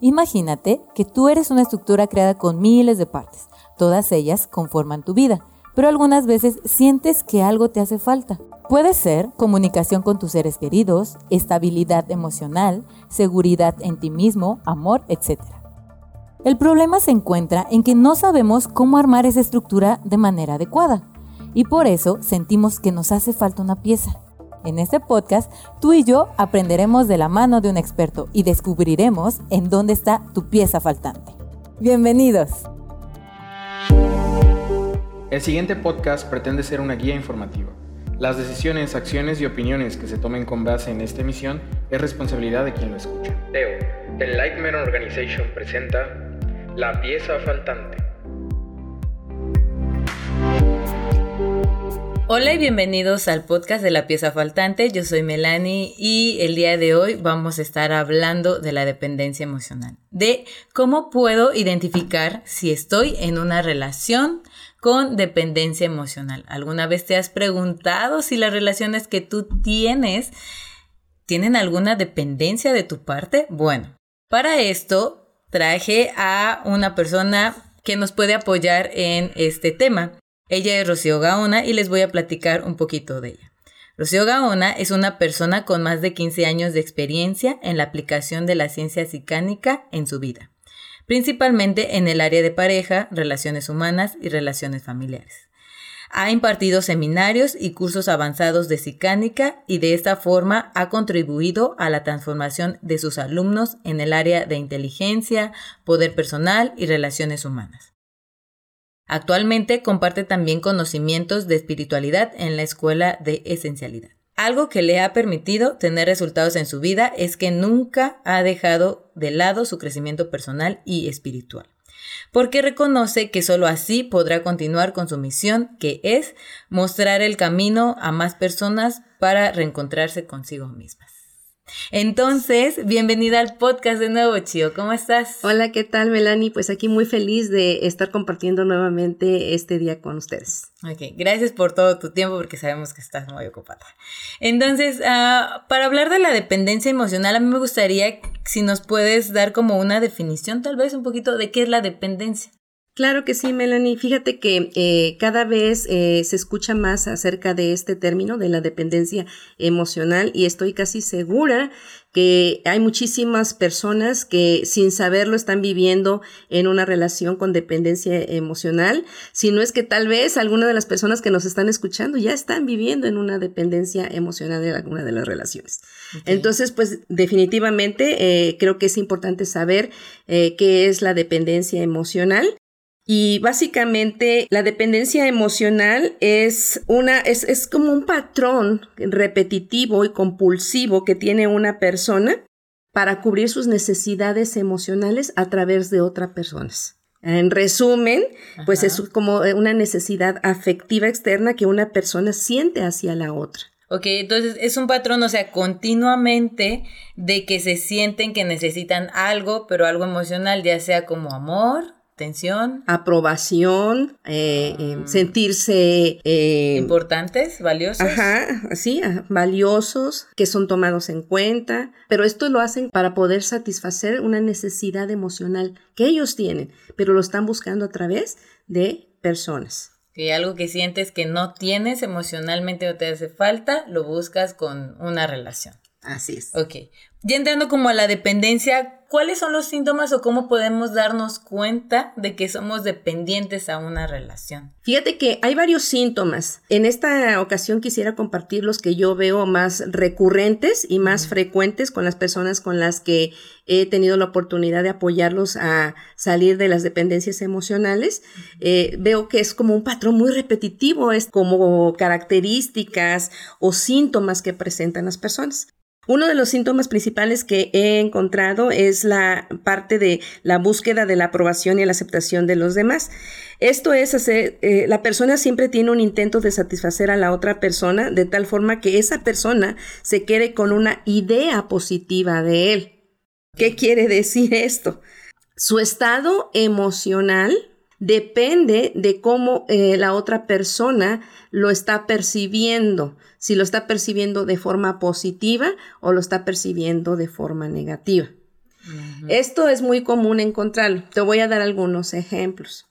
Imagínate que tú eres una estructura creada con miles de partes. Todas ellas conforman tu vida, pero algunas veces sientes que algo te hace falta. Puede ser comunicación con tus seres queridos, estabilidad emocional, seguridad en ti mismo, amor, etc. El problema se encuentra en que no sabemos cómo armar esa estructura de manera adecuada y por eso sentimos que nos hace falta una pieza. En este podcast, tú y yo aprenderemos de la mano de un experto y descubriremos en dónde está tu pieza faltante. Bienvenidos. El siguiente podcast pretende ser una guía informativa. Las decisiones, acciones y opiniones que se tomen con base en esta emisión es responsabilidad de quien lo escucha. Teo, The Lightman Organization presenta La pieza faltante. Hola y bienvenidos al podcast de la pieza faltante. Yo soy Melanie y el día de hoy vamos a estar hablando de la dependencia emocional, de cómo puedo identificar si estoy en una relación con dependencia emocional. ¿Alguna vez te has preguntado si las relaciones que tú tienes tienen alguna dependencia de tu parte? Bueno, para esto traje a una persona que nos puede apoyar en este tema. Ella es Rocío Gaona y les voy a platicar un poquito de ella. Rocío Gaona es una persona con más de 15 años de experiencia en la aplicación de la ciencia psicánica en su vida, principalmente en el área de pareja, relaciones humanas y relaciones familiares. Ha impartido seminarios y cursos avanzados de psicánica y de esta forma ha contribuido a la transformación de sus alumnos en el área de inteligencia, poder personal y relaciones humanas. Actualmente comparte también conocimientos de espiritualidad en la Escuela de Esencialidad. Algo que le ha permitido tener resultados en su vida es que nunca ha dejado de lado su crecimiento personal y espiritual porque reconoce que sólo así podrá continuar con su misión, que es mostrar el camino a más personas para reencontrarse consigo mismas. Entonces, bienvenida al podcast de nuevo, Chio. ¿Cómo estás? Hola, ¿qué tal, Melanie? Pues aquí muy feliz de estar compartiendo nuevamente este día con ustedes. Ok, gracias por todo tu tiempo porque sabemos que estás muy ocupada. Entonces, uh, para hablar de la dependencia emocional, a mí me gustaría si nos puedes dar como una definición, tal vez un poquito, de qué es la dependencia. Claro que sí, Melanie. Fíjate que eh, cada vez eh, se escucha más acerca de este término de la dependencia emocional y estoy casi segura que hay muchísimas personas que sin saberlo están viviendo en una relación con dependencia emocional, si no es que tal vez alguna de las personas que nos están escuchando ya están viviendo en una dependencia emocional de alguna de las relaciones. Entonces, pues definitivamente eh, creo que es importante saber qué es la dependencia emocional y básicamente la dependencia emocional es una, es, es como un patrón repetitivo y compulsivo que tiene una persona para cubrir sus necesidades emocionales a través de otras personas. En resumen, pues es como una necesidad afectiva externa que una persona siente hacia la otra. Ok, entonces es un patrón, o sea, continuamente de que se sienten que necesitan algo, pero algo emocional, ya sea como amor, Atención. Aprobación, eh, eh, ah. sentirse... Eh, Importantes, valiosos. Ajá, sí, valiosos, que son tomados en cuenta, pero esto lo hacen para poder satisfacer una necesidad emocional que ellos tienen, pero lo están buscando a través de personas. Que algo que sientes que no tienes emocionalmente o te hace falta, lo buscas con una relación. Así es. Ok. Ya entrando como a la dependencia, ¿cuáles son los síntomas o cómo podemos darnos cuenta de que somos dependientes a una relación? Fíjate que hay varios síntomas. En esta ocasión quisiera compartir los que yo veo más recurrentes y más frecuentes con las personas con las que he tenido la oportunidad de apoyarlos a salir de las dependencias emocionales. Eh, veo que es como un patrón muy repetitivo, es como características o síntomas que presentan las personas. Uno de los síntomas principales que he encontrado es la parte de la búsqueda de la aprobación y la aceptación de los demás. Esto es hacer, eh, la persona siempre tiene un intento de satisfacer a la otra persona de tal forma que esa persona se quede con una idea positiva de él. ¿Qué quiere decir esto? Su estado emocional depende de cómo eh, la otra persona lo está percibiendo, si lo está percibiendo de forma positiva o lo está percibiendo de forma negativa. Esto es muy común encontrarlo. Te voy a dar algunos ejemplos.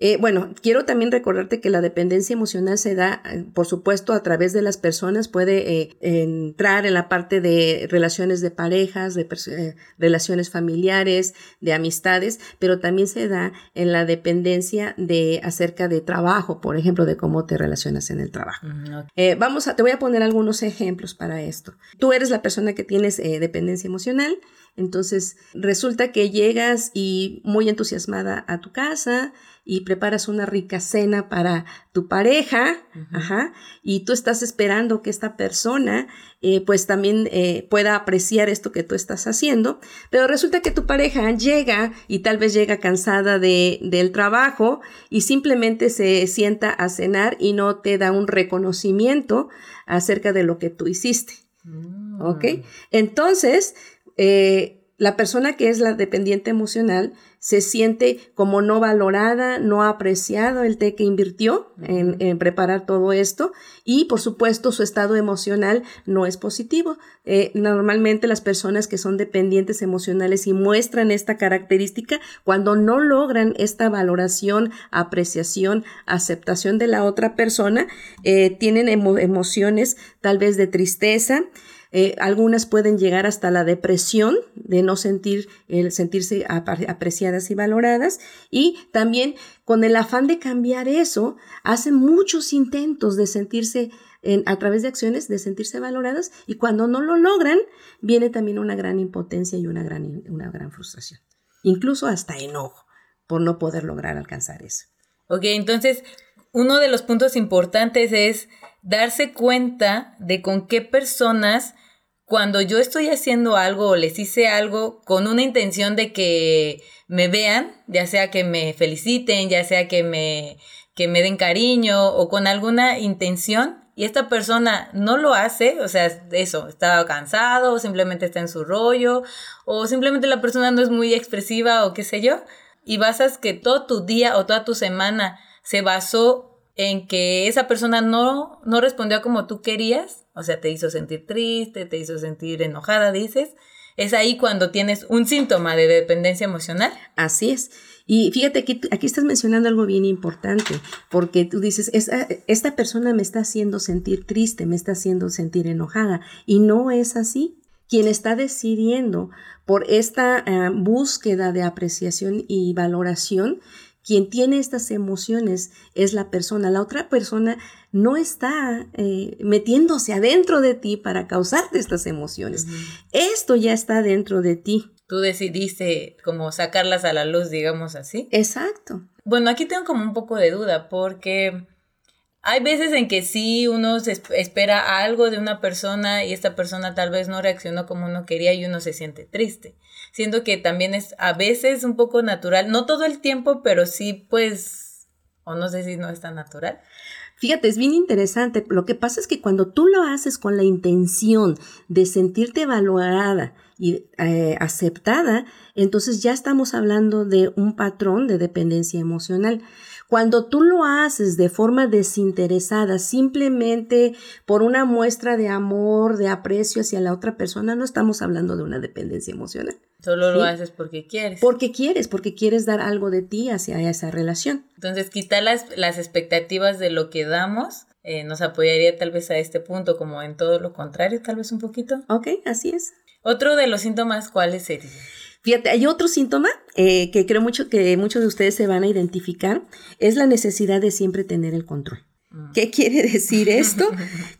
Eh, bueno, quiero también recordarte que la dependencia emocional se da, eh, por supuesto, a través de las personas, puede eh, entrar en la parte de relaciones de parejas, de relaciones familiares, de amistades, pero también se da en la dependencia de acerca de trabajo, por ejemplo, de cómo te relacionas en el trabajo. Mm, vamos a, te voy a poner algunos ejemplos para esto. Tú eres la persona que tienes dependencia emocional, entonces resulta que llegas y muy entusiasmada a tu casa, y preparas una rica cena para tu pareja, ajá, y tú estás esperando que esta persona eh, pues también eh, pueda apreciar esto que tú estás haciendo, pero resulta que tu pareja llega y tal vez llega cansada de, del trabajo y simplemente se sienta a cenar y no te da un reconocimiento acerca de lo que tú hiciste. ¿Ok? Mm. Entonces, eh, la persona que es la dependiente emocional se siente como no valorada, no apreciado el té que invirtió en, preparar todo esto y por supuesto su estado emocional no es positivo. Eh, normalmente las personas que son dependientes emocionales y muestran esta característica cuando no logran esta valoración, apreciación, aceptación de la otra persona, eh, tienen emociones tal vez de tristeza, eh, algunas pueden llegar hasta la depresión de no sentir, sentirse apreciadas y valoradas. Y también con el afán de cambiar eso, hacen muchos intentos de sentirse a través de acciones, de sentirse valoradas. Y cuando no lo logran, viene también una gran impotencia y una gran, una gran frustración. Incluso hasta enojo por no poder lograr alcanzar eso. Ok, entonces uno de los puntos importantes es darse cuenta de con qué personas cuando yo estoy haciendo algo o les hice algo con una intención de que me vean, ya sea que me feliciten, ya sea que me, que me den cariño o con alguna intención y esta persona no lo hace, o sea, eso, está cansado o simplemente está en su rollo o simplemente la persona no es muy expresiva o qué sé yo, y basas que todo tu día o toda tu semana se basó en que esa persona no, no respondió como tú querías, o sea, te hizo sentir triste, te hizo sentir enojada, dices, es ahí cuando tienes un síntoma de dependencia emocional. Así es. Y fíjate que aquí estás mencionando algo bien importante, porque tú dices, esta persona me está haciendo sentir triste, me está haciendo sentir enojada, y no es así. Quien está decidiendo por esta eh, búsqueda de apreciación y valoración quien tiene estas emociones es la persona. La otra persona no está eh, metiéndose adentro de ti para causarte estas emociones. Esto ya está dentro de ti. Tú decidiste como sacarlas a la luz, digamos así. Exacto. Bueno, aquí tengo como un poco de duda porque hay veces en que sí uno espera algo de una persona y esta persona tal vez no reaccionó como uno quería y uno se siente triste. Siento que también es a veces un poco natural, no todo el tiempo, pero sí pues, o no sé si no es tan natural. Fíjate, es bien interesante. Lo que pasa es que cuando tú lo haces con la intención de sentirte valorada y eh, aceptada, entonces ya estamos hablando de un patrón de dependencia emocional. Cuando tú lo haces de forma desinteresada, simplemente por una muestra de amor, de aprecio hacia la otra persona, no estamos hablando de una dependencia emocional. Solo lo haces porque quieres. Porque quieres, porque quieres dar algo de ti hacia esa relación. Entonces, quitar las, las expectativas de lo que damos eh, nos apoyaría tal vez a este punto, como en todo lo contrario, tal vez un poquito. Ok, así es. Otro de los síntomas, ¿cuáles serían? Fíjate, hay otro síntoma eh, que creo mucho que muchos de ustedes se van a identificar, es la necesidad de siempre tener el control. Mm. ¿Qué quiere decir esto?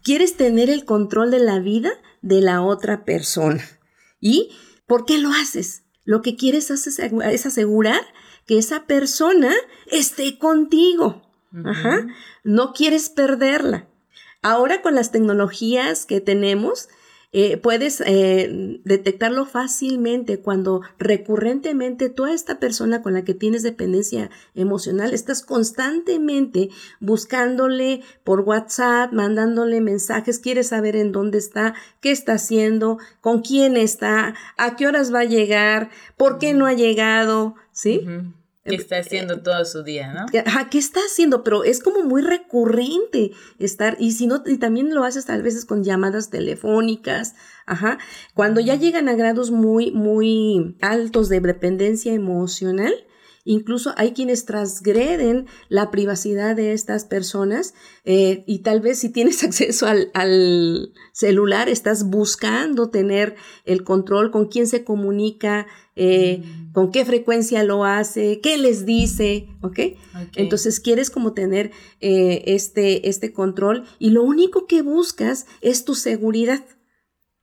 Quieres tener el control de la vida de la otra persona. ¿Y por qué lo haces? Lo que quieres es asegurar que esa persona esté contigo. Ajá. No quieres perderla. Ahora con las tecnologías que tenemos, eh, puedes eh, detectarlo fácilmente cuando recurrentemente toda esta persona con la que tienes dependencia emocional estás constantemente buscándole por WhatsApp, mandándole mensajes, quieres saber en dónde está, qué está haciendo, con quién está, a qué horas va a llegar, por qué no ha llegado, ¿sí? ¿Qué está haciendo todo su día, no? Ajá, ¿qué está haciendo? Pero es como muy recurrente estar, y si no, y también lo haces tal veces con llamadas telefónicas, ajá. Cuando ya llegan a grados muy, muy altos de dependencia emocional, Incluso hay quienes transgreden la privacidad de estas personas eh, y tal vez si tienes acceso al, celular estás buscando tener el control con quién se comunica, eh, mm. con qué frecuencia lo hace, qué les dice, ¿ok? Entonces quieres como tener eh, este, este control y lo único que buscas es tu seguridad.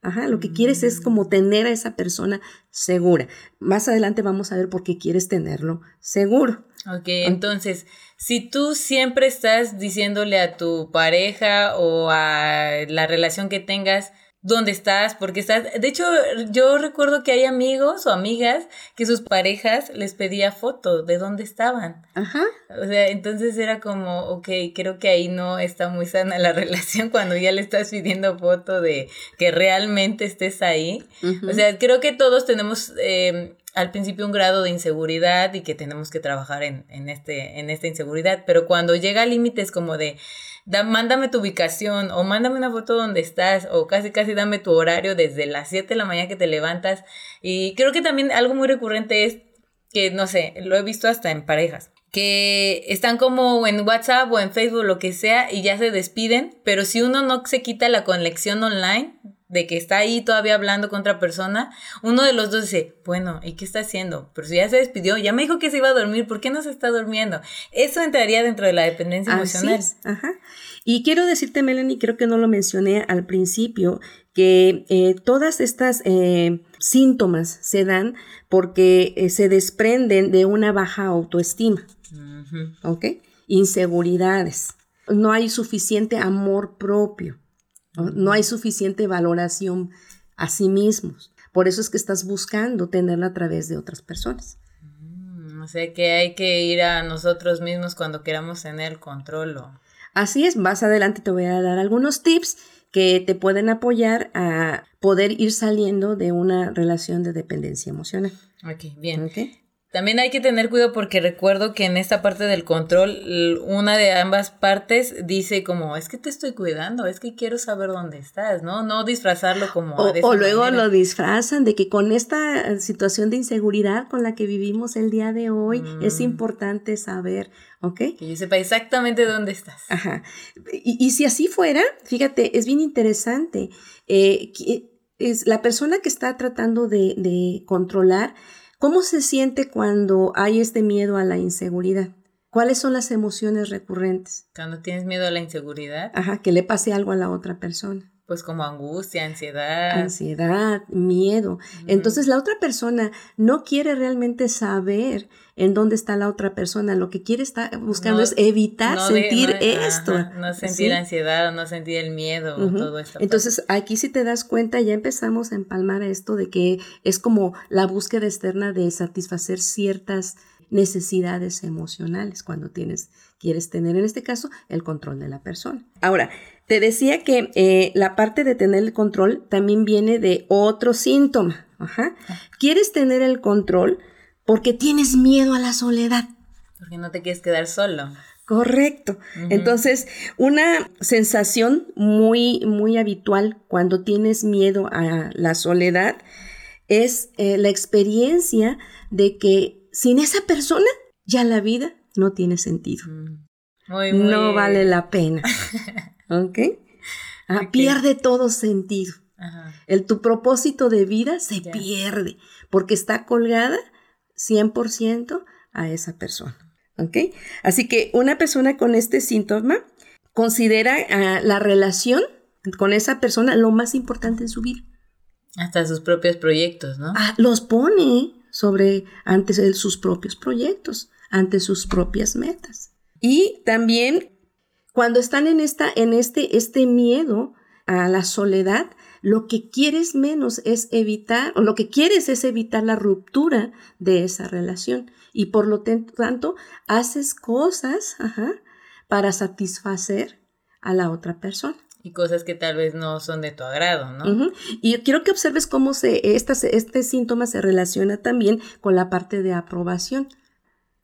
Ajá, lo que quieres es como tener a esa persona segura. Más adelante vamos a ver por qué quieres tenerlo seguro. Ok, entonces, si tú siempre estás diciéndole a tu pareja o a la relación que tengas, dónde estás, porque estás. De hecho, yo recuerdo que hay amigos o amigas que sus parejas les pedía fotos de dónde estaban. Ajá. O sea, entonces era como, ok, creo que ahí no está muy sana la relación cuando ya le estás pidiendo foto de que realmente estés ahí. O sea, creo que todos tenemos. Eh, al principio un grado de inseguridad y que tenemos que trabajar en, en, este, en esta inseguridad, pero cuando llega a límites como de mándame tu ubicación o mándame una foto donde estás o casi casi dame tu horario desde las 7 de la mañana que te levantas. Y creo que también algo muy recurrente es que, no sé, lo he visto hasta en parejas que están como en WhatsApp o en Facebook, lo que sea, y ya se despiden, pero si uno no se quita la conexión online, de que está ahí todavía hablando con otra persona, uno de los dos dice, bueno, ¿y qué está haciendo? Pero si ya se despidió, ya me dijo que se iba a dormir, ¿por qué no se está durmiendo? Eso entraría dentro de la dependencia emocional. Ajá. Y quiero decirte, Melanie, creo que no lo mencioné al principio, que eh, todas estas eh, síntomas se dan porque eh, se desprenden de una baja autoestima, ¿ok? Inseguridades. No hay suficiente amor propio. ¿No? hay suficiente valoración a sí mismos. Por eso es que estás buscando tenerla a través de otras personas. Mm, o sea que hay que ir a nosotros mismos cuando queramos tener control. Así es, más adelante te voy a dar algunos tips que te pueden apoyar a poder ir saliendo de una relación de dependencia emocional. Ok, bien. Okay. También hay que tener cuidado porque recuerdo que en esta parte del control, una de ambas partes dice como, es que te estoy cuidando, es que quiero saber dónde estás, ¿no? No disfrazarlo como... O, luego lo disfrazan de que con esta situación de inseguridad con la que vivimos el día de hoy, es mm. importante saber, ¿ok? Que yo sepa exactamente dónde estás. Ajá. Y, si así fuera, fíjate, es bien interesante. Eh, es la persona que está tratando de, de controlar, ¿Cómo se siente cuando hay este miedo a la inseguridad? ¿Cuáles son las emociones recurrentes? Cuando tienes miedo a la inseguridad. Ajá, que le pase algo a la otra persona. Pues como angustia, ansiedad. Ansiedad, miedo. Entonces la otra persona no quiere realmente saber en dónde está la otra persona. Lo que quiere estar buscando es evitar sentir esto. no sentir ansiedad, no sentir el miedo, todo esto. Entonces aquí si te das cuenta ya empezamos a empalmar esto de que es como la búsqueda externa de satisfacer ciertas necesidades emocionales cuando tienes quieres tener en este caso el control de la persona. Ahora, te decía que eh, la parte de tener el control también viene de otro síntoma. Ajá. Quieres tener el control porque tienes miedo a la soledad. Porque no te quieres quedar solo. Correcto. Entonces, una sensación muy, muy habitual cuando tienes miedo a la soledad es eh, la experiencia de que sin esa persona ya la vida no tiene sentido. Mm. No vale la pena. ¿Ok? Ah, pierde todo sentido. El, tu propósito de vida se pierde porque está colgada 100% a esa persona. ¿Ok? Así que una persona con este síntoma considera ah, la relación con esa persona lo más importante en su vida. Hasta sus propios proyectos, ¿no? Ah, los pone sobre ante sus propios proyectos, ante sus propias metas. Y también cuando están en, esta, en este, este miedo a la soledad, lo que quieres menos es evitar, o lo que quieres es evitar la ruptura de esa relación. Y por lo tanto, haces cosas para satisfacer a la otra persona. Y cosas que tal vez no son de tu agrado, ¿no? Y quiero que observes cómo se, este síntoma se relaciona también con la parte de aprobación.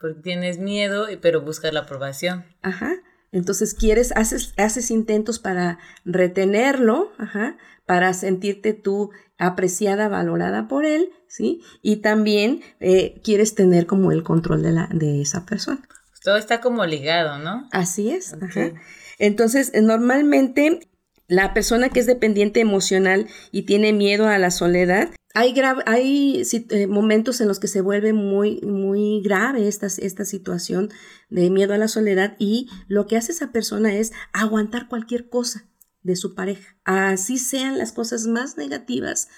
Porque tienes miedo, pero buscas la aprobación. Ajá. Entonces quieres, haces, haces intentos para retenerlo, ajá, para sentirte tú apreciada, valorada por él, ¿sí? Y también eh, quieres tener como el control de, la, de esa persona. Todo está como ligado, ¿no? Así es. Ajá. Entonces, normalmente la persona que es dependiente emocional y tiene miedo a la soledad, hay, hay eh, momentos en los que se vuelve muy, muy grave esta, esta situación de miedo a la soledad y lo que hace esa persona es aguantar cualquier cosa de su pareja. Así sean las cosas más negativas,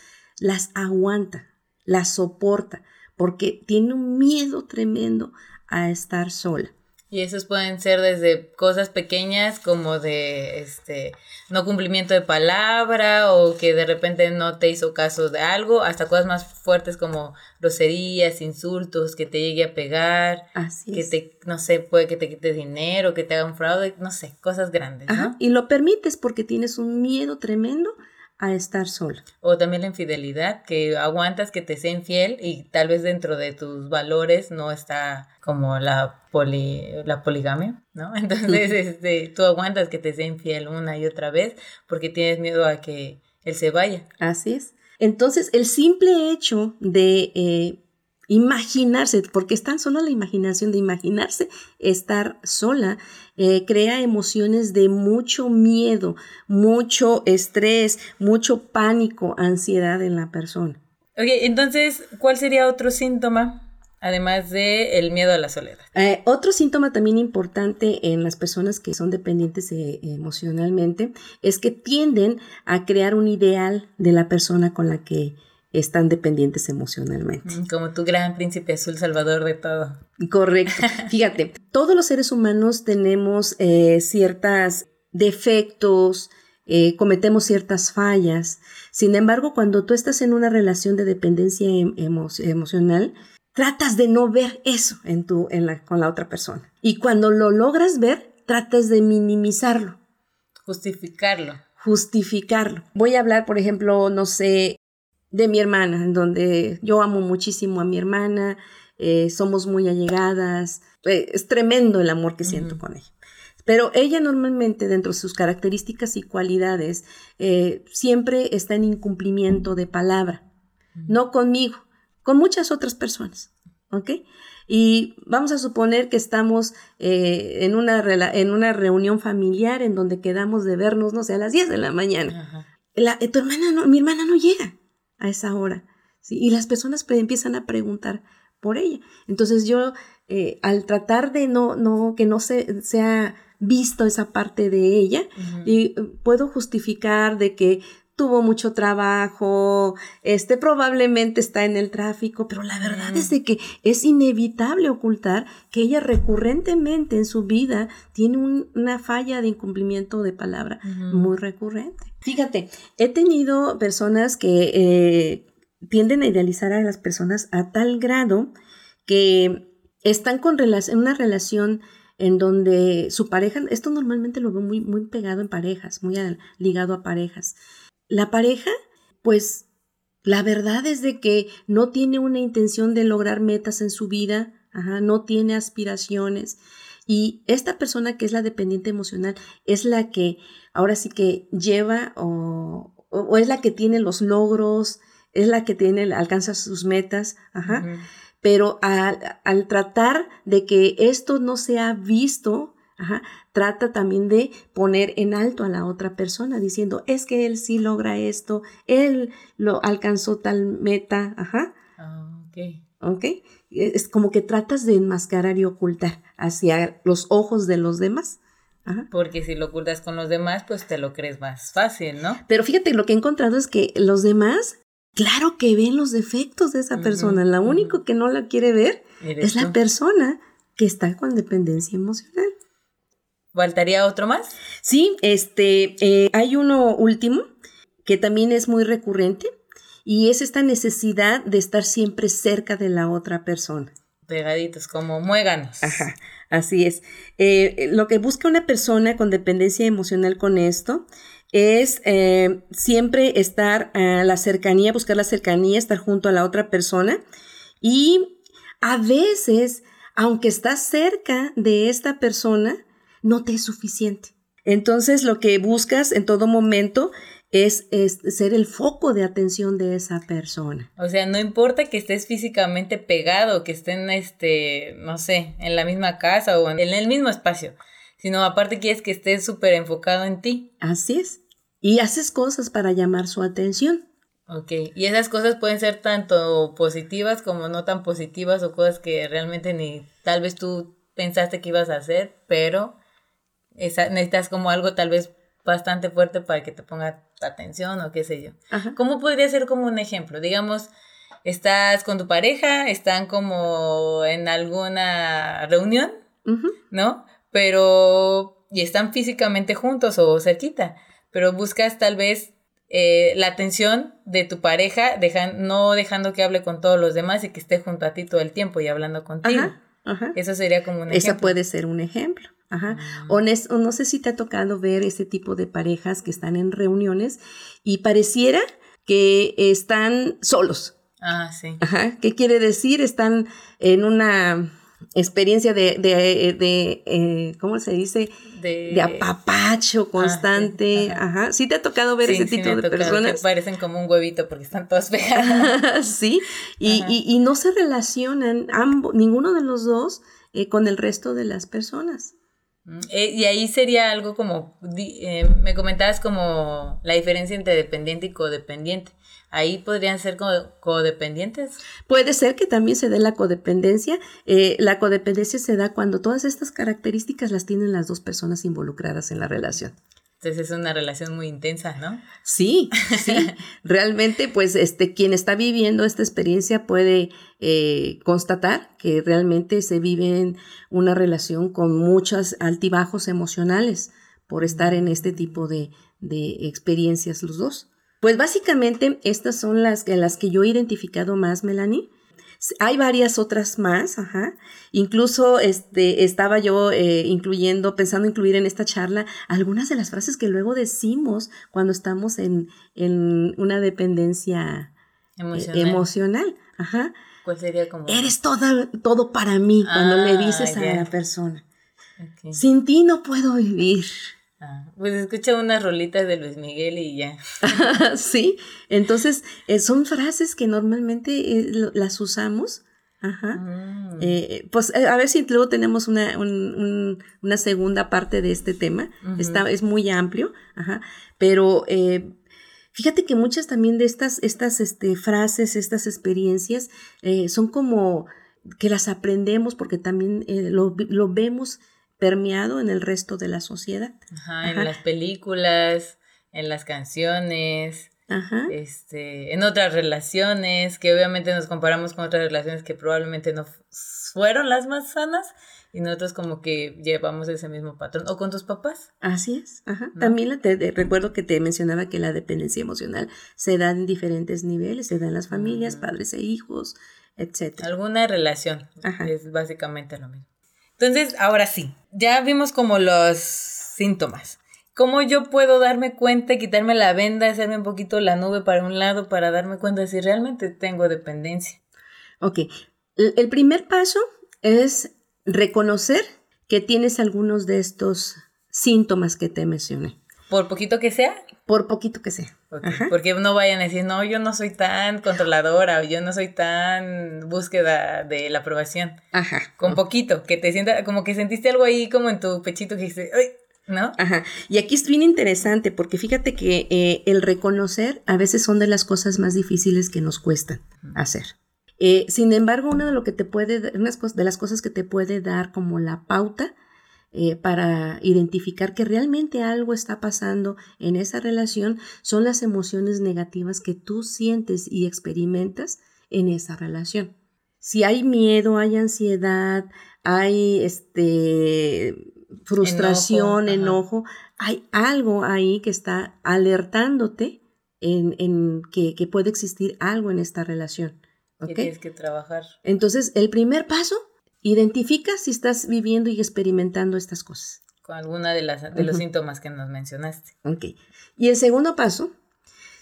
las aguanta, las soporta, porque tiene un miedo tremendo a estar sola. Y esos pueden ser desde cosas pequeñas como de este no cumplimiento de palabra o que de repente no te hizo caso de algo, hasta cosas más fuertes como groserías, insultos, que te llegue a pegar, que te, no sé, puede que te quite dinero, que te haga un fraude, no sé, cosas grandes. ¿no? Y lo permites porque tienes un miedo tremendo a estar sola. O también la infidelidad, que aguantas que te sea infiel y tal vez dentro de tus valores no está como la, poli, la poligamia, ¿no? Entonces este, tú aguantas que te sea infiel una y otra vez porque tienes miedo a que él se vaya. Así es. Entonces, el simple hecho de eh, imaginarse, porque es tan solo la imaginación de imaginarse estar sola, eh, crea emociones de mucho miedo, mucho estrés, mucho pánico, ansiedad en la persona. Ok, entonces, ¿cuál sería otro síntoma? Además de el miedo a la soledad. Eh, otro síntoma también importante en las personas que son dependientes eh, emocionalmente es que tienden a crear un ideal de la persona con la que están dependientes emocionalmente. Mm, como tu gran príncipe azul salvador de todo. Correcto. Fíjate, todos los seres humanos tenemos eh, ciertos defectos, eh, cometemos ciertas fallas. Sin embargo, cuando tú estás en una relación de dependencia em, emocional, tratas de no ver eso en tu, en la, con la otra persona. Y cuando lo logras ver, tratas de minimizarlo. Justificarlo. Justificarlo. Voy a hablar, por ejemplo, no sé, de mi hermana, en donde yo amo muchísimo a mi hermana, eh, somos muy allegadas, eh, es tremendo el amor que siento con ella. Pero ella normalmente, dentro de sus características y cualidades, eh, siempre está en incumplimiento de palabra, no conmigo, con muchas otras personas, ¿ok? Y vamos a suponer que estamos en, una en una reunión familiar en donde quedamos de vernos, no sé, a las 10 de la mañana. La, tu hermana no, mi hermana no llega a esa hora. ¿sí? Y las personas empiezan a preguntar por ella. Entonces yo, eh, al tratar de no, no, que no se, sea visto esa parte de ella, y eh, puedo justificar de que tuvo mucho trabajo, este probablemente está en el tráfico, pero la verdad es de que es inevitable ocultar que ella recurrentemente en su vida tiene una falla de incumplimiento de palabra muy recurrente. Fíjate, he tenido personas que eh, tienden a idealizar a las personas a tal grado que están con en una relación en donde su pareja, esto normalmente lo veo muy, muy pegado en parejas, muy ligado a parejas. La pareja, pues la verdad es de que no tiene una intención de lograr metas en su vida, no tiene aspiraciones. Y esta persona que es la dependiente emocional es la que ahora sí que lleva o, es la que tiene los logros, es la que tiene, alcanza sus metas, ajá. Pero al, al, tratar de que esto no sea visto, ajá, trata también de poner en alto a la otra persona, diciendo, es que él sí logra esto, él lo alcanzó tal meta, ajá. Ah, ok. Ok. Es como que tratas de enmascarar y ocultar hacia los ojos de los demás. Porque si lo ocultas con los demás, pues te lo crees más fácil, ¿no? Pero fíjate, lo que he encontrado es que los demás, claro que ven los defectos de esa persona. La único que no la quiere ver es la persona que está con dependencia emocional. ¿Faltaría otro más? Sí, este, eh, hay uno último que también es muy recurrente y es esta necesidad de estar siempre cerca de la otra persona. Pegaditos, como muéganos. Ajá. Así es. Eh, lo que busca una persona con dependencia emocional con esto es eh, siempre estar a la cercanía, buscar la cercanía, estar junto a la otra persona y a veces aunque estás cerca de esta persona, no te es suficiente. Entonces lo que buscas en todo momento es, ser el foco de atención de esa persona. O sea, no importa que estés físicamente pegado, que estén, este, no sé, en la misma casa o en el mismo espacio, sino aparte quieres que estés súper enfocado en ti. Así es. Y haces cosas para llamar su atención. Ok, y esas cosas pueden ser tanto positivas como no tan positivas o cosas que realmente ni tal vez tú pensaste que ibas a hacer, pero necesitas como algo tal vez bastante fuerte para que te ponga atención o qué sé yo. ¿Cómo podría ser como un ejemplo? Digamos, estás con tu pareja, están como en alguna reunión, ¿no? Pero, y están físicamente juntos o cerquita, pero buscas tal vez eh, la atención de tu pareja, dejan, no dejando que hable con todos los demás y que esté junto a ti todo el tiempo y hablando contigo. Eso sería como un ejemplo. Eso puede ser un ejemplo. Ajá. Mm. O, no sé si te ha tocado ver ese tipo de parejas que están en reuniones y pareciera que están solos. Ah, sí. Ajá. ¿Qué quiere decir? Están en una experiencia de, de, de, eh, ¿cómo se dice? De, apapacho ah, constante. Ajá. sí. te ha tocado ver ese tipo de personas? Que parecen como un huevito porque están todos pegados. sí, y, y, y, no se relacionan ambos, ninguno de los dos eh, con el resto de las personas. Mm, eh, y ahí sería algo como, eh, me comentabas como la diferencia entre dependiente y codependiente. Ahí podrían ser codependientes. Puede ser que también se dé la codependencia. Eh, la codependencia se da cuando todas estas características las tienen las dos personas involucradas en la relación. Entonces es una relación muy intensa, ¿no? Sí, sí. realmente, pues, este, quien está viviendo esta experiencia puede eh, constatar que realmente se vive en una relación con muchos altibajos emocionales por estar en este tipo de, de experiencias los dos. Pues básicamente estas son las, las que yo he identificado más, Melanie. Hay varias otras más, ajá. Incluso este, estaba yo eh, incluyendo, pensando incluir en esta charla algunas de las frases que luego decimos cuando estamos en, una dependencia eh, emocional. Ajá. ¿Cuál sería como? Eres toda, todo para mí cuando le ah, dices a la persona. Sin ti no puedo vivir. Ah, pues escucha unas rolitas de Luis Miguel y ya. sí, entonces eh, son frases que normalmente eh, las usamos. Ajá. Mm. Eh, pues a ver si luego tenemos una, una segunda parte de este tema. Está, es muy amplio, ajá. pero fíjate que muchas también de estas, estas este, frases, estas experiencias, son como que las aprendemos porque también lo, lo vemos permeado en el resto de la sociedad. Ajá, en las películas, en las canciones, Ajá. Este, en otras relaciones, que obviamente nos comparamos con otras relaciones que probablemente no fueron las más sanas y nosotros como que llevamos ese mismo patrón. ¿O con tus papás? Así es. Ajá. También te, recuerdo que te mencionaba que la dependencia emocional se da en diferentes niveles, se da en las familias, padres e hijos, etc. Alguna relación es básicamente lo mismo. Entonces, ahora sí, ya vimos como los síntomas. ¿Cómo yo puedo darme cuenta, quitarme la venda, hacerme un poquito la nube para un lado para darme cuenta de si realmente tengo dependencia? Ok, el primer paso es reconocer que tienes algunos de estos síntomas que te mencioné. ¿Por poquito que sea? Por poquito que sea. Porque no vayan a decir, no, yo no soy tan controladora o yo no soy tan búsqueda de la aprobación. Ajá. Con poquito, que te sienta, como que sentiste algo ahí como en tu pechito que dices, ¡ay! ¿No? Ajá. Y aquí es bien interesante porque fíjate que eh, el reconocer a veces son de las cosas más difíciles que nos cuestan hacer. Eh, sin embargo, una de lo que te puede, una de las cosas que te puede dar como la pauta eh, para identificar que realmente algo está pasando en esa relación son las emociones negativas que tú sientes y experimentas en esa relación. Si hay miedo, hay ansiedad, hay este frustración, enojo, hay algo ahí que está alertándote en, que, puede existir algo en esta relación. ¿okay? tienes que trabajar. Entonces, el primer paso Identifica si estás viviendo y experimentando estas cosas. Con alguna de, las, de los síntomas que nos mencionaste. Ok. Y el segundo paso,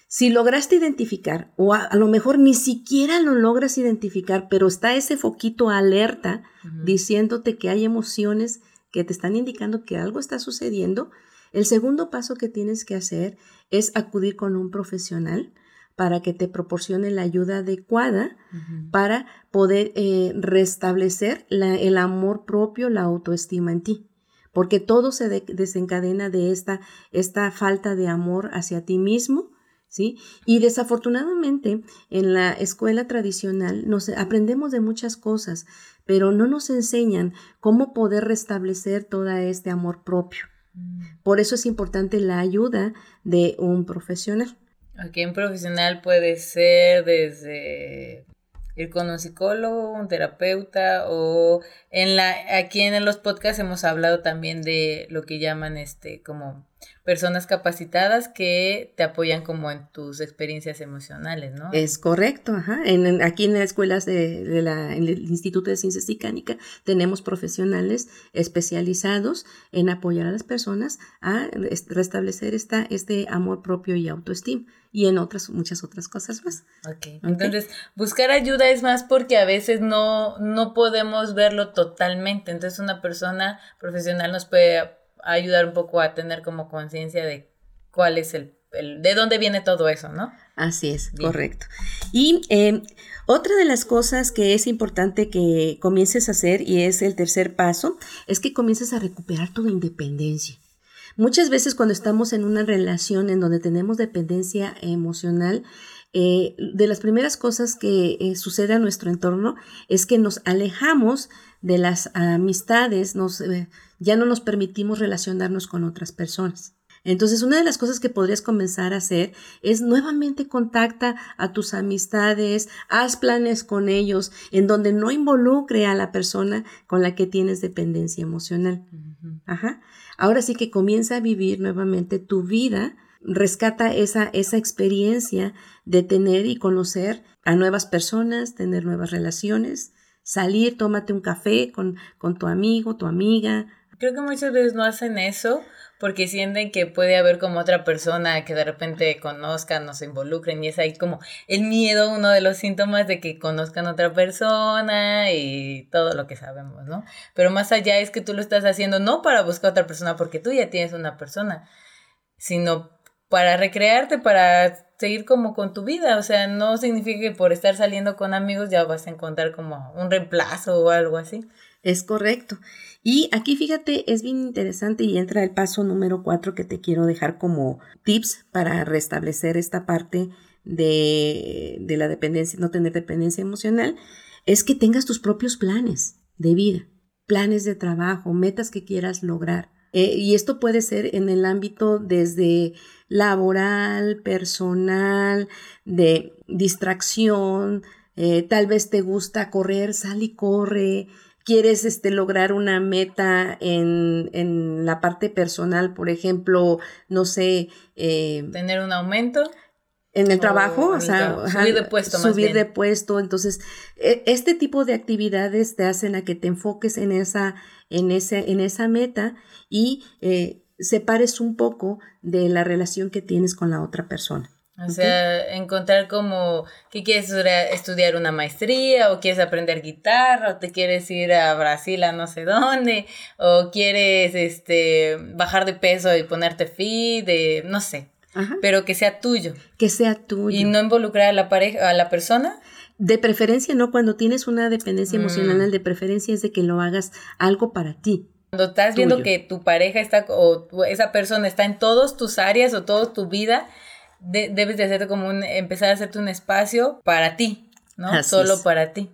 Si lograste identificar, o a, lo mejor ni siquiera lo logras identificar, pero está ese foquito alerta diciéndote que hay emociones que te están indicando que algo está sucediendo, el segundo paso que tienes que hacer es acudir con un profesional para que te proporcione la ayuda adecuada para poder eh, restablecer el amor propio, la autoestima en ti. Porque todo se desencadena de esta, esta falta de amor hacia ti mismo, ¿sí? Y desafortunadamente en la escuela tradicional nos aprendemos de muchas cosas, pero no nos enseñan cómo poder restablecer todo este amor propio. Mm. Por eso es importante la ayuda de un profesional. Aquí un profesional puede ser desde ir con un psicólogo, un terapeuta o en la aquí en los podcasts hemos hablado también de lo que llaman este como personas capacitadas que te apoyan como en tus experiencias emocionales, ¿no? Es correcto, ajá. En, aquí en las escuelas de, la, en el Instituto de Ciencias Psicánica tenemos profesionales especializados en apoyar a las personas a restablecer esta, este amor propio y autoestima y en otras, muchas otras cosas más. Ok, entonces buscar ayuda es más porque a veces no, no podemos verlo totalmente, entonces una persona profesional nos puede ayudar un poco a tener como conciencia de cuál es el, de dónde viene todo eso, ¿no? Así es, correcto. Y em, otra de las cosas que es importante que comiences a hacer, y es el tercer paso, es que comiences a recuperar tu independencia. Muchas veces cuando estamos en una relación en donde tenemos dependencia emocional, eh, de las primeras cosas que eh, sucede a nuestro entorno es que nos alejamos de las amistades, nos, eh, ya no nos permitimos relacionarnos con otras personas. Entonces, una de las cosas que podrías comenzar a hacer es nuevamente contacta a tus amistades, haz planes con ellos en donde no involucre a la persona con la que tienes dependencia emocional. Ajá. Ahora sí que comienza a vivir nuevamente tu vida, rescata esa, esa experiencia de tener y conocer a nuevas personas, tener nuevas relaciones, salir, tómate un café con, con tu amigo, tu amiga. Creo que muchas veces no hacen eso porque sienten que puede haber como otra persona que de repente conozcan o se involucren y es ahí como el miedo, uno de los síntomas de que conozcan otra persona y todo lo que sabemos, ¿no? Pero más allá es que tú lo estás haciendo no para buscar otra persona porque tú ya tienes una persona, sino para recrearte, para seguir como con tu vida. O sea, no significa que por estar saliendo con amigos ya vas a encontrar como un reemplazo o algo así. Es correcto. Y aquí fíjate, es bien interesante y entra el paso número cuatro que te quiero dejar como tips para restablecer esta parte de, de la dependencia, no tener dependencia emocional, es que tengas tus propios planes de vida, planes de trabajo, metas que quieras lograr. Eh, y esto puede ser en el ámbito desde laboral, personal, de distracción, eh, tal vez te gusta correr, sal y corre, quieres este, lograr una meta en, en la parte personal, por ejemplo, no sé. Eh, Tener un aumento. En el trabajo, o, sea, subir de puesto. Subir de puesto. Entonces, e, este tipo de actividades te hacen a que te enfoques en esa, en ese, en esa meta y eh, separes un poco de la relación que tienes con la otra persona. O sea, encontrar como que quieres estudiar una maestría o quieres aprender guitarra o te quieres ir a Brasil a no sé dónde o quieres este bajar de peso y ponerte fit, de no sé, pero que sea tuyo. Que sea tuyo. Y no involucrar a la pareja, a la persona. De preferencia no, cuando tienes una dependencia mm. emocional, de preferencia es de que lo hagas algo para ti. Cuando estás viendo que tu pareja está o esa persona está en todas tus áreas o toda tu vida, debes de hacerte como un, empezar a hacerte un espacio para ti, ¿no? solo para ti.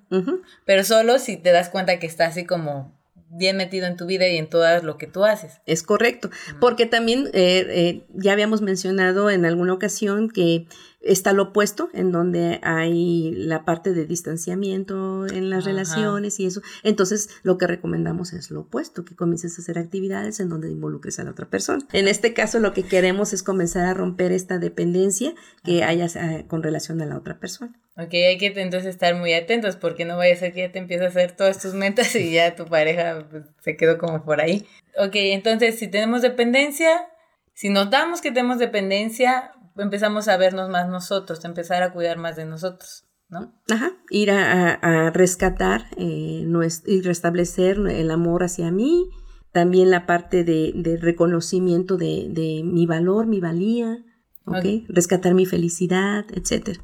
Pero solo si te das cuenta que está así como bien metido en tu vida y en todo lo que tú haces. Es correcto, porque también eh, eh, ya habíamos mencionado en alguna ocasión que está lo opuesto, en donde hay la parte de distanciamiento en las relaciones y eso. Entonces, lo que recomendamos es lo opuesto, que comiences a hacer actividades en donde involucres a la otra persona. En este caso, lo que queremos es comenzar a romper esta dependencia que haya eh, con relación a la otra persona. Ok, hay que entonces estar muy atentos porque no vaya a ser que ya te empieces a hacer todas tus metas y ya tu pareja pues, se quedó como por ahí. Ok, entonces si tenemos dependencia, si notamos que tenemos dependencia, empezamos a vernos más nosotros, empezar a cuidar más de nosotros. ¿No? Ajá, ir a, rescatar eh, y restablecer el amor hacia mí, también la parte de, reconocimiento de, mi valor, mi valía, ¿okay? rescatar mi felicidad, etc.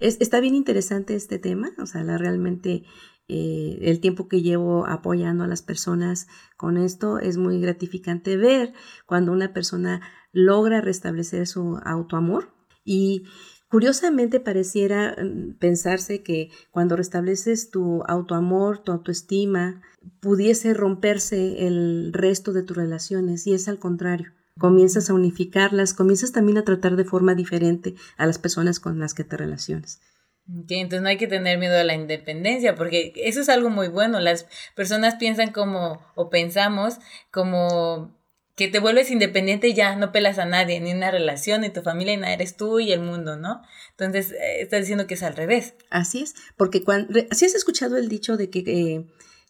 Es, está bien interesante este tema, o sea, la, realmente eh, el tiempo que llevo apoyando a las personas con esto es muy gratificante ver cuando una persona logra restablecer su autoamor y curiosamente pareciera mm, pensarse que cuando restableces tu autoamor, tu autoestima, pudiese romperse el resto de tus relaciones y es al contrario. Comienzas a unificarlas, comienzas también a tratar de forma diferente a las personas con las que te relacionas. Entonces no hay que tener miedo a la independencia, porque eso es algo muy bueno. Las personas piensan como, o pensamos como que te vuelves independiente y ya no pelas a nadie, ni una relación, ni tu familia, ni nada, eres tú y el mundo, ¿no? Entonces, eh, estás diciendo que es al revés. Así es, porque cuando, ¿así has escuchado el dicho de que eh,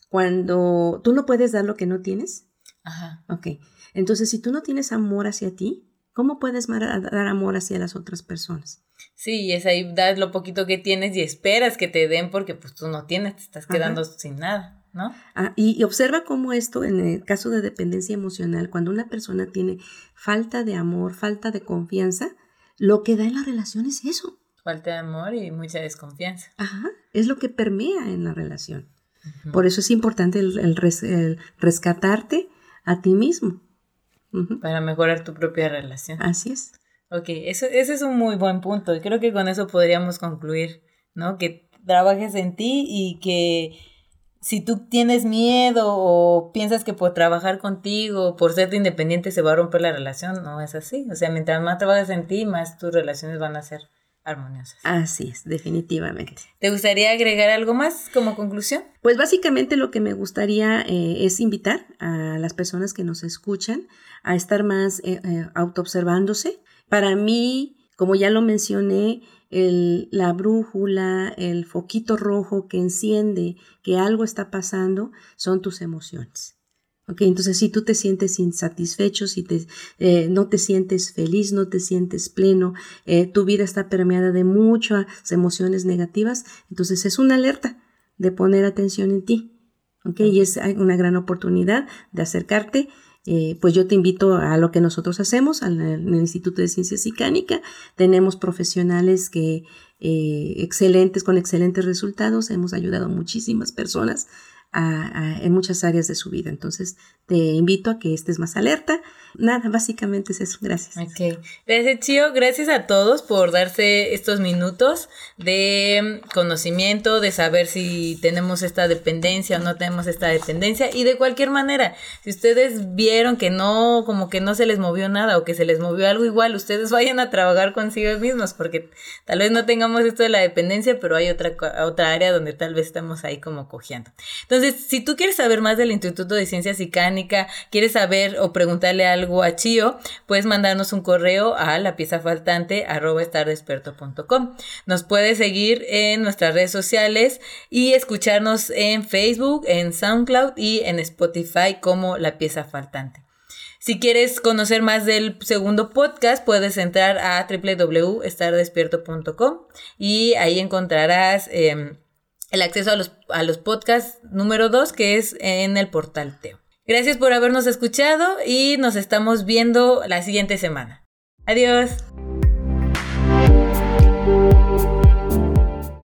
cuando tú no puedes dar lo que no tienes? Ajá. Ok, entonces si tú no tienes amor hacia ti, ¿cómo puedes dar amor hacia las otras personas? Sí, es ahí das lo poquito que tienes y esperas que te den porque pues tú no tienes, te estás quedando sin nada, ¿no? Ah, y, observa cómo esto, en el caso de dependencia emocional, cuando una persona tiene falta de amor, falta de confianza, lo que da en la relación es eso. Falta de amor y mucha desconfianza. Ajá, es lo que permea en la relación. Por eso es importante el, rescatarte a ti mismo. Para mejorar tu propia relación. Así es. Ok, eso, ese es un muy buen punto y creo que con eso podríamos concluir, ¿no? Que trabajes en ti y que si tú tienes miedo o piensas que por trabajar contigo, por ser independiente, se va a romper la relación, no es así. O sea, mientras más trabajas en ti, más tus relaciones van a ser armoniosas. Así es, definitivamente. ¿Te gustaría agregar algo más como conclusión? Pues básicamente lo que me gustaría eh, es invitar a las personas que nos escuchan a estar más eh, eh, autoobservándose, para mí, como ya lo mencioné, el, la brújula, el foquito rojo que enciende que algo está pasando, son tus emociones. ¿Ok? Entonces, si tú te sientes insatisfecho, si te, eh, no te sientes feliz, no te sientes pleno, eh, tu vida está permeada de muchas emociones negativas, entonces es una alerta de poner atención en ti. ¿Ok? Y es una gran oportunidad de acercarte eh, pues yo te invito a lo que nosotros hacemos en el Instituto de Ciencias Cicánica. Tenemos profesionales que eh, excelentes, con excelentes resultados. Hemos ayudado a muchísimas personas en muchas áreas de su vida. Entonces, te invito a que estés más alerta. Nada, básicamente es eso. Gracias. Ok. Gracias, Chio. Gracias a todos por darse estos minutos de conocimiento, de saber si tenemos esta dependencia o no tenemos esta dependencia. Y de cualquier manera, si ustedes vieron que no, como que no se les movió nada o que se les movió algo igual, ustedes vayan a trabajar consigo mismos, porque tal vez no tengamos esto de la dependencia, pero hay otra, otra área donde tal vez estamos ahí como cojeando. Entonces, si tú quieres saber más del Instituto de Ciencias Cicánica, quieres saber o preguntarle algo a Chio, puedes mandarnos un correo a la pieza faltante Nos puedes seguir en nuestras redes sociales y escucharnos en Facebook, en SoundCloud y en Spotify como la pieza faltante. Si quieres conocer más del segundo podcast, puedes entrar a www.estardespierto.com y ahí encontrarás em, el acceso a los, a los podcasts número 2, que es en el portal Teo. Gracias por habernos escuchado y nos estamos viendo la siguiente semana. Adiós.